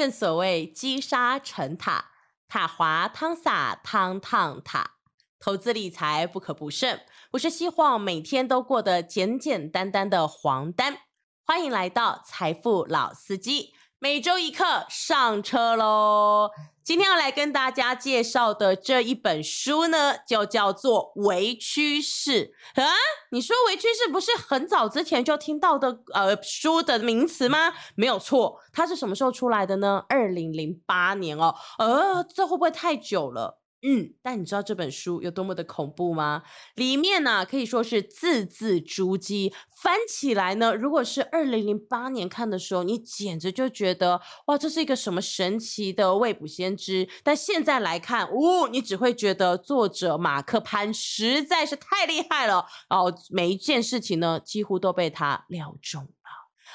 正所谓积沙成塔，塔滑汤洒，汤烫塔。投资理财不可不慎。我是希望每天都过得简简单单的黄丹。欢迎来到财富老司机，每周一课上车喽！今天要来跟大家介绍的这一本书呢，就叫做《微趋势》啊。你说“微趋势”不是很早之前就听到的呃书的名词吗？没有错，它是什么时候出来的呢？二零零八年哦。呃，这会不会太久了？嗯，但你知道这本书有多么的恐怖吗？里面呢可以说是字字珠玑，翻起来呢，如果是二零零八年看的时候，你简直就觉得哇，这是一个什么神奇的未卜先知。但现在来看，哦，你只会觉得作者马克潘实在是太厉害了哦，每一件事情呢，几乎都被他料中。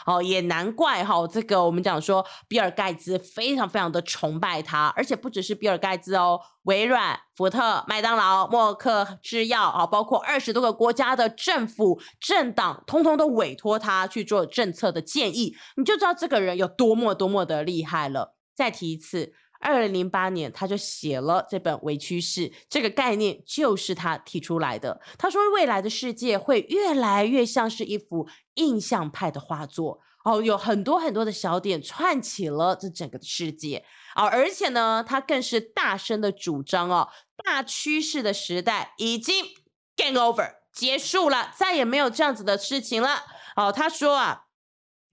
哦，也难怪哈，这个我们讲说，比尔盖茨非常非常的崇拜他，而且不只是比尔盖茨哦，微软、福特、麦当劳、默克制药啊，包括二十多个国家的政府、政党，通通都委托他去做政策的建议，你就知道这个人有多么多么的厉害了。再提一次。二零零八年，他就写了这本《微趋势》，这个概念就是他提出来的。他说，未来的世界会越来越像是一幅印象派的画作哦，有很多很多的小点串起了这整个的世界哦，而且呢，他更是大声的主张哦，大趋势的时代已经 game over 结束了，再也没有这样子的事情了哦。他说啊，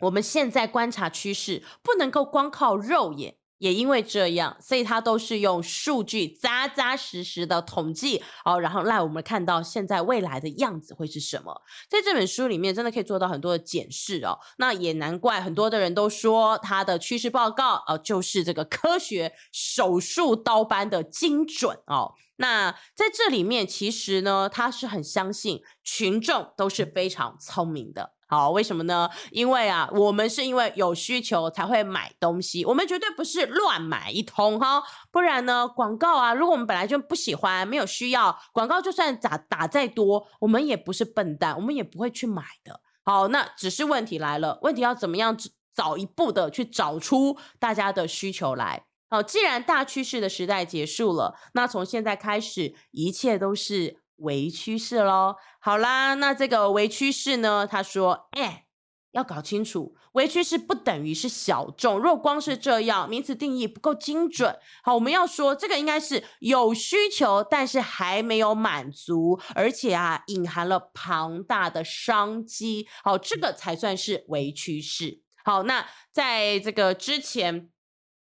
我们现在观察趋势，不能够光靠肉眼。也因为这样，所以他都是用数据扎扎实实的统计哦，然后让我们看到现在未来的样子会是什么。在这本书里面，真的可以做到很多的检视哦。那也难怪很多的人都说他的趋势报告哦，就是这个科学手术刀般的精准哦。那在这里面，其实呢，他是很相信群众都是非常聪明的。好，为什么呢？因为啊，我们是因为有需求才会买东西，我们绝对不是乱买一通哈。不然呢，广告啊，如果我们本来就不喜欢、没有需要，广告就算打打再多，我们也不是笨蛋，我们也不会去买的。好，那只是问题来了，问题要怎么样早一步的去找出大家的需求来？好，既然大趋势的时代结束了，那从现在开始，一切都是。微趋势喽，好啦，那这个微趋势呢？他说，哎，要搞清楚，微趋势不等于是小众。若光是这样，名词定义不够精准。好，我们要说这个应该是有需求，但是还没有满足，而且啊，隐含了庞大的商机。好，这个才算是微趋势。好，那在这个之前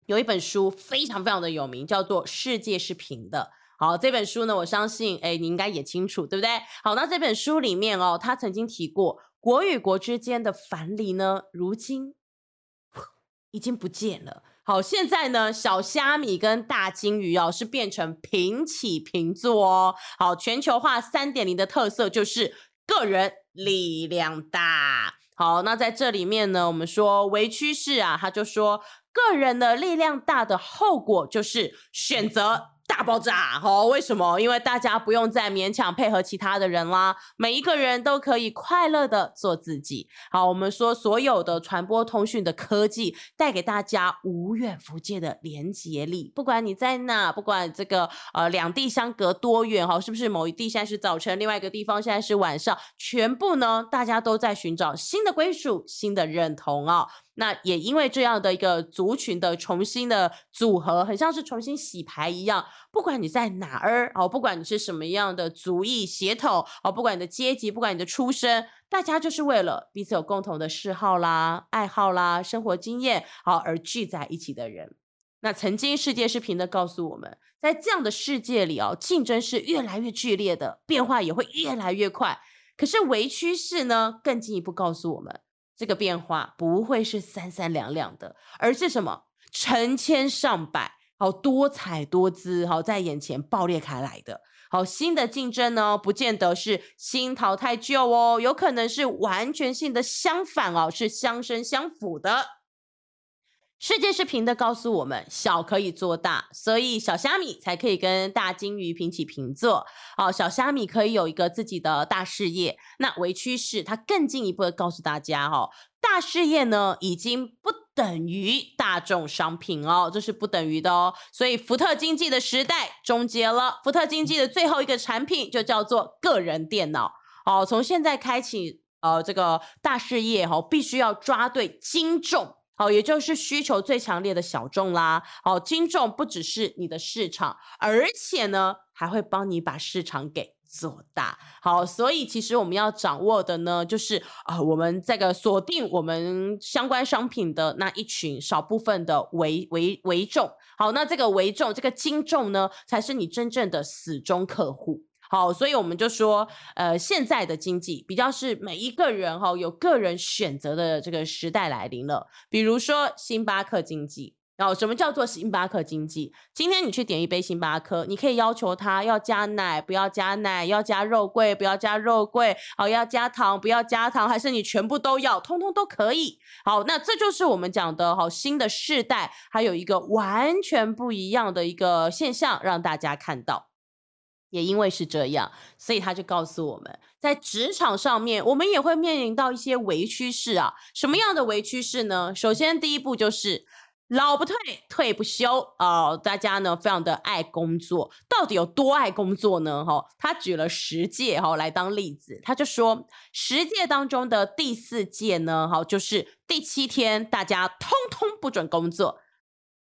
有一本书非常非常的有名，叫做《世界是平的》。好，这本书呢，我相信，哎，你应该也清楚，对不对？好，那这本书里面哦，他曾经提过，国与国之间的藩篱呢，如今已经不见了。好，现在呢，小虾米跟大金鱼哦，是变成平起平坐哦。好，全球化三点零的特色就是个人力量大。好，那在这里面呢，我们说微趋势啊，他就说，个人的力量大的后果就是选择。大爆炸哦！为什么？因为大家不用再勉强配合其他的人啦，每一个人都可以快乐的做自己。好，我们说所有的传播通讯的科技带给大家无远弗届的连接力，不管你在哪，不管这个呃两地相隔多远哈，是不是某一地现在是早晨，另外一个地方现在是晚上，全部呢大家都在寻找新的归属、新的认同啊。那也因为这样的一个族群的重新的组合，很像是重新洗牌一样。不管你在哪儿哦，不管你是什么样的族裔血统哦，不管你的阶级，不管你的出身，大家就是为了彼此有共同的嗜好啦、爱好啦、生活经验好而聚在一起的人。那曾经世界是平的，告诉我们在这样的世界里哦，竞争是越来越剧烈的，变化也会越来越快。可是微趋势呢，更进一步告诉我们。这个变化不会是三三两两的，而是什么成千上百，好多彩多姿，好在眼前爆裂开来的。好新的竞争呢，不见得是新淘汰旧哦，有可能是完全性的相反哦，是相生相辅的。世界是平的，告诉我们小可以做大，所以小虾米才可以跟大金鱼平起平坐。好，小虾米可以有一个自己的大事业。那微趋势，它更进一步的告诉大家，哦，大事业呢，已经不等于大众商品哦，这是不等于的哦。所以福特经济的时代终结了，福特经济的最后一个产品就叫做个人电脑。哦，从现在开启，呃，这个大事业哦，必须要抓对精重，好，也就是需求最强烈的小众啦。好，精重不只是你的市场，而且呢，还会帮你把市场给做大。好，所以其实我们要掌握的呢，就是啊，我们这个锁定我们相关商品的那一群少部分的为为为重。好，那这个为重，这个精重呢，才是你真正的死忠客户。好，所以我们就说，呃，现在的经济比较是每一个人哈有个人选择的这个时代来临了。比如说星巴克经济，然后什么叫做星巴克经济？今天你去点一杯星巴克，你可以要求他要加奶，不要加奶；要加肉桂，不要加肉桂；好，要加糖，不要加糖，还是你全部都要，通通都可以。好，那这就是我们讲的，好新的世代，还有一个完全不一样的一个现象，让大家看到。也因为是这样，所以他就告诉我们，在职场上面，我们也会面临到一些微趋势啊。什么样的微趋势呢？首先，第一步就是老不退，退不休哦。大家呢，非常的爱工作，到底有多爱工作呢？哈，他举了十届哈来当例子，他就说，十届当中的第四届呢，哈，就是第七天，大家通通不准工作。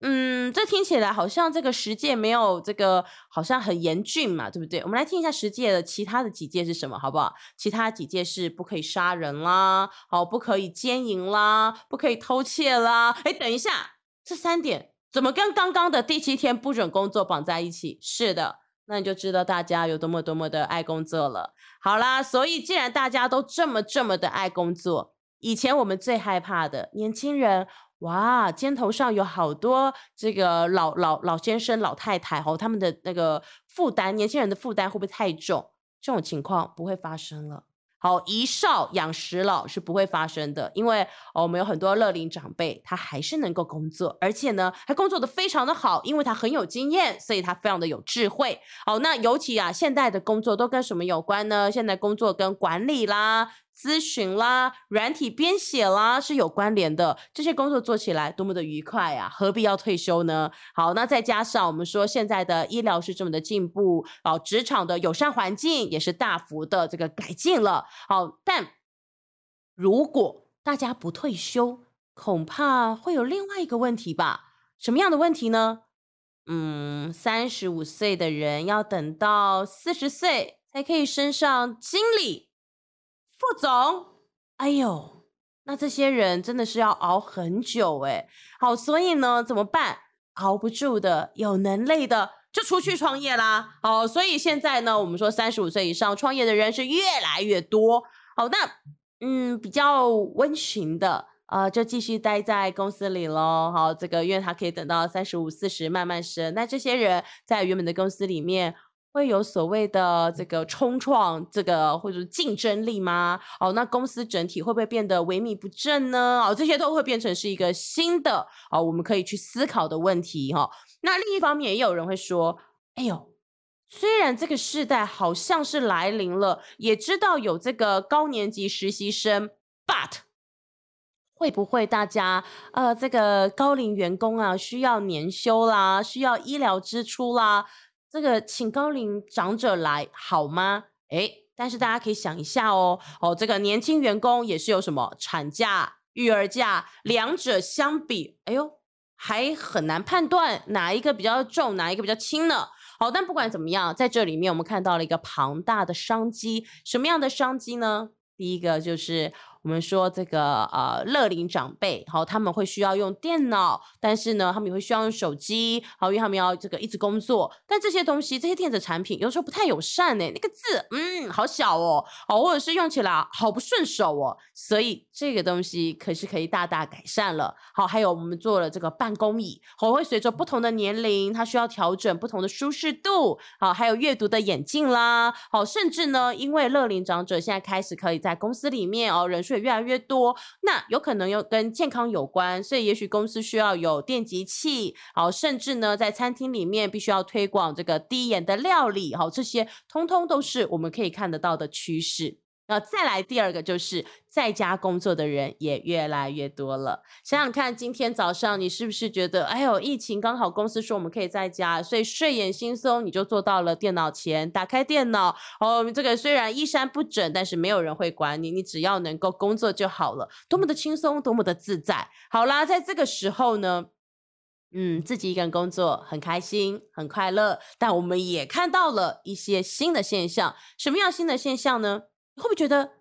嗯，这听起来好像这个十戒没有这个，好像很严峻嘛，对不对？我们来听一下十戒的其他的几戒是什么，好不好？其他几戒是不可以杀人啦，好，不可以奸淫啦，不可以偷窃啦。哎，等一下，这三点怎么跟刚刚的第七天不准工作绑在一起？是的，那你就知道大家有多么多么的爱工作了。好啦，所以既然大家都这么这么的爱工作，以前我们最害怕的年轻人。哇，肩头上有好多这个老老老先生、老太太哦，他们的那个负担，年轻人的负担会不会太重？这种情况不会发生了。好，一少养十老是不会发生的，因为我们有很多乐龄长辈，他还是能够工作，而且呢，还工作的非常的好，因为他很有经验，所以他非常的有智慧。好，那尤其啊，现代的工作都跟什么有关呢？现在工作跟管理啦。咨询啦，软体编写啦，是有关联的。这些工作做起来多么的愉快呀，何必要退休呢？好，那再加上我们说现在的医疗是这么的进步，哦，职场的友善环境也是大幅的这个改进了。好，但如果大家不退休，恐怕会有另外一个问题吧？什么样的问题呢？嗯，三十五岁的人要等到四十岁才可以升上经理。副总，哎呦，那这些人真的是要熬很久哎。好，所以呢，怎么办？熬不住的，有能力的就出去创业啦。好，所以现在呢，我们说三十五岁以上创业的人是越来越多。好，那嗯，比较温驯的，呃，就继续待在公司里喽。好，这个因为他可以等到三十五、四十慢慢升。那这些人在原本的公司里面。会有所谓的这个冲创，这个或者竞争力吗？哦，那公司整体会不会变得萎靡不振呢？哦，这些都会变成是一个新的哦，我们可以去思考的问题哈。那另一方面，也有人会说：“哎呦，虽然这个时代好像是来临了，也知道有这个高年级实习生，but 会不会大家呃，这个高龄员工啊，需要年休啦，需要医疗支出啦？”这个请高龄长者来好吗？哎，但是大家可以想一下哦，哦，这个年轻员工也是有什么产假、育儿假，两者相比，哎呦，还很难判断哪一个比较重，哪一个比较轻呢？好，但不管怎么样，在这里面我们看到了一个庞大的商机，什么样的商机呢？第一个就是。我们说这个呃，乐龄长辈，好，他们会需要用电脑，但是呢，他们也会需要用手机，好，因为他们要这个一直工作。但这些东西，这些电子产品有时候不太友善呢，那个字，嗯，好小哦，好，或者是用起来好不顺手哦。所以这个东西可是可以大大改善了。好，还有我们做了这个办公椅，好，会随着不同的年龄，它需要调整不同的舒适度。好，还有阅读的眼镜啦，好，甚至呢，因为乐龄长者现在开始可以在公司里面哦，人数。越来越多，那有可能又跟健康有关，所以也许公司需要有电极器，好，甚至呢，在餐厅里面必须要推广这个低盐的料理，好，这些通通都是我们可以看得到的趋势。那再来第二个就是在家工作的人也越来越多了。想想看，今天早上你是不是觉得，哎呦，疫情刚好公司说我们可以在家，所以睡眼惺忪，你就坐到了电脑前，打开电脑，哦，这个虽然衣衫不整，但是没有人会管你，你只要能够工作就好了，多么的轻松，多么的自在。好啦，在这个时候呢。嗯，自己一个人工作很开心，很快乐。但我们也看到了一些新的现象。什么样新的现象呢？会不会觉得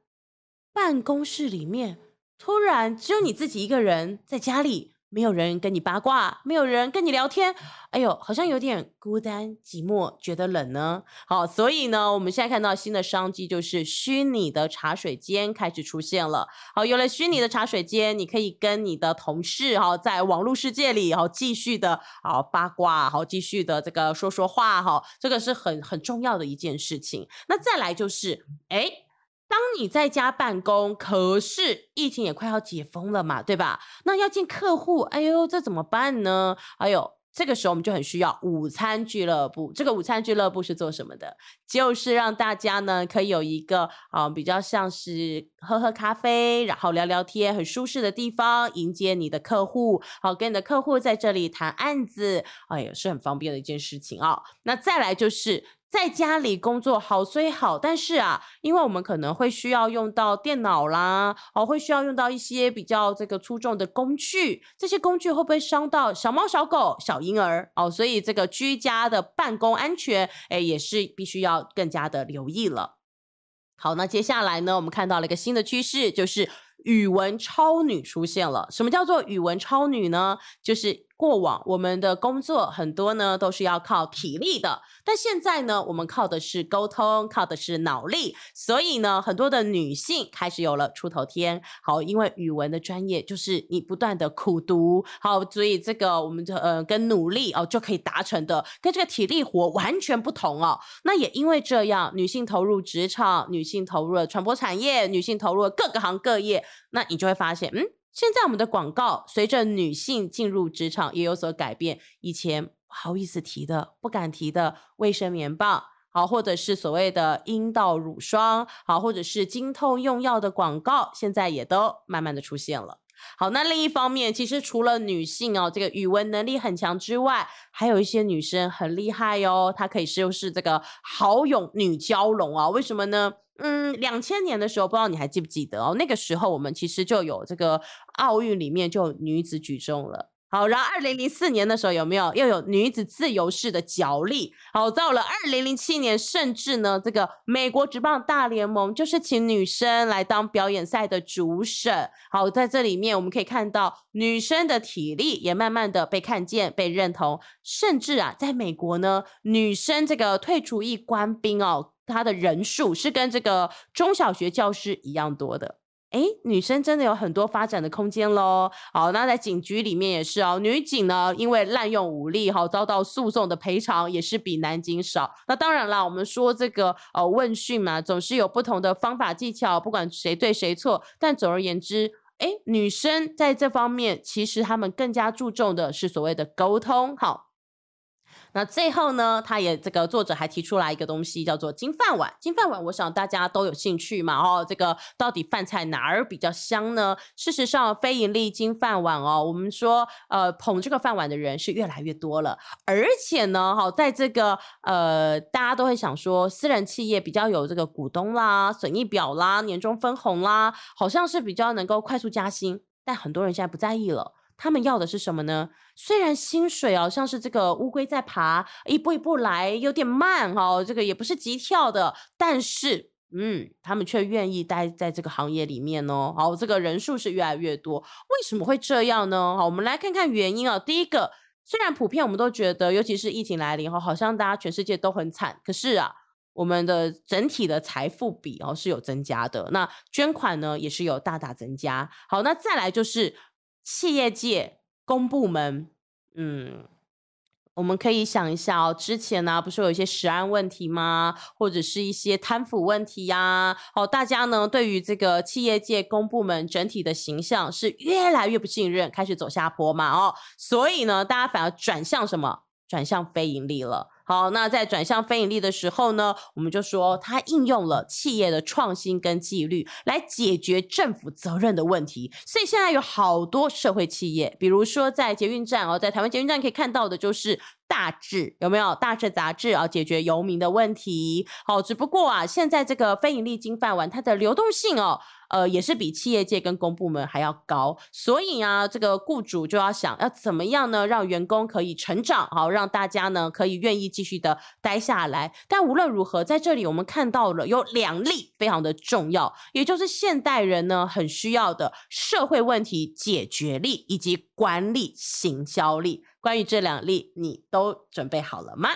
办公室里面突然只有你自己一个人在家里？没有人跟你八卦，没有人跟你聊天，哎呦，好像有点孤单寂寞，觉得冷呢。好，所以呢，我们现在看到新的商机，就是虚拟的茶水间开始出现了。好，有了虚拟的茶水间，你可以跟你的同事哈，在网络世界里，好继续的好八卦，好继续的这个说说话哈，这个是很很重要的一件事情。那再来就是，哎。当你在家办公，可是疫情也快要解封了嘛，对吧？那要见客户，哎呦，这怎么办呢？哎呦，这个时候我们就很需要午餐俱乐部。这个午餐俱乐部是做什么的？就是让大家呢可以有一个啊比较像是喝喝咖啡，然后聊聊天，很舒适的地方迎接你的客户。好，跟你的客户在这里谈案子，哎呀，是很方便的一件事情啊。那再来就是。在家里工作好虽好，但是啊，因为我们可能会需要用到电脑啦，哦，会需要用到一些比较这个粗重的工具，这些工具会不会伤到小猫、小狗、小婴儿？哦，所以这个居家的办公安全，哎，也是必须要更加的留意了。好，那接下来呢，我们看到了一个新的趋势，就是语文超女出现了。什么叫做语文超女呢？就是。过往我们的工作很多呢，都是要靠体力的，但现在呢，我们靠的是沟通，靠的是脑力，所以呢，很多的女性开始有了出头天。好，因为语文的专业就是你不断的苦读，好，所以这个我们就呃跟努力哦就可以达成的，跟这个体力活完全不同哦。那也因为这样，女性投入职场，女性投入了传播产业，女性投入了各个行各业，那你就会发现，嗯。现在我们的广告随着女性进入职场也有所改变，以前不好意思提的、不敢提的卫生棉棒，好，或者是所谓的阴道乳霜，好，或者是经痛用药的广告，现在也都慢慢的出现了。好，那另一方面，其实除了女性哦，这个语文能力很强之外，还有一些女生很厉害哟，她可以说是这个好勇女蛟龙啊？为什么呢？嗯，两千年的时候，不知道你还记不记得哦？那个时候我们其实就有这个奥运里面就有女子举重了。好，然后二零零四年的时候有没有又有女子自由式的角力？好，到了二零零七年，甚至呢，这个美国职棒大联盟就是请女生来当表演赛的主审。好，在这里面我们可以看到女生的体力也慢慢的被看见、被认同，甚至啊，在美国呢，女生这个退出役官兵哦。她的人数是跟这个中小学教师一样多的，哎，女生真的有很多发展的空间喽。好，那在警局里面也是哦，女警呢因为滥用武力，哈，遭到诉讼的赔偿也是比男警少。那当然啦，我们说这个呃问讯嘛，总是有不同的方法技巧，不管谁对谁错，但总而言之，哎，女生在这方面其实她们更加注重的是所谓的沟通，好。那最后呢，他也这个作者还提出来一个东西，叫做金饭碗。金饭碗，我想大家都有兴趣嘛，哦，这个到底饭菜哪儿比较香呢？事实上，非盈利金饭碗哦，我们说，呃，捧这个饭碗的人是越来越多了，而且呢，哈，在这个呃，大家都会想说，私人企业比较有这个股东啦、损益表啦、年终分红啦，好像是比较能够快速加薪，但很多人现在不在意了。他们要的是什么呢？虽然薪水哦像是这个乌龟在爬，一步一步来，有点慢哈，这个也不是急跳的，但是嗯，他们却愿意待在这个行业里面哦。好，这个人数是越来越多，为什么会这样呢？好，我们来看看原因啊。第一个，虽然普遍我们都觉得，尤其是疫情来临后，好像大家全世界都很惨，可是啊，我们的整体的财富比哦是有增加的，那捐款呢也是有大大增加。好，那再来就是。企业界、公部门，嗯，我们可以想一下哦，之前呢不是有一些食安问题吗？或者是一些贪腐问题呀？哦，大家呢对于这个企业界、公部门整体的形象是越来越不信任，开始走下坡嘛？哦，所以呢，大家反而转向什么？转向非盈利了。好，那在转向非盈利的时候呢，我们就说它应用了企业的创新跟纪律来解决政府责任的问题。所以现在有好多社会企业，比如说在捷运站哦，在台湾捷运站可以看到的就是大智，有没有大智杂志啊？解决游民的问题。好，只不过啊，现在这个非盈利金饭碗它的流动性哦。呃，也是比企业界跟公部门还要高，所以啊，这个雇主就要想要怎么样呢，让员工可以成长，好，让大家呢可以愿意继续的待下来。但无论如何，在这里我们看到了有两例非常的重要，也就是现代人呢很需要的社会问题解决力以及管理行销力。关于这两例，你都准备好了吗？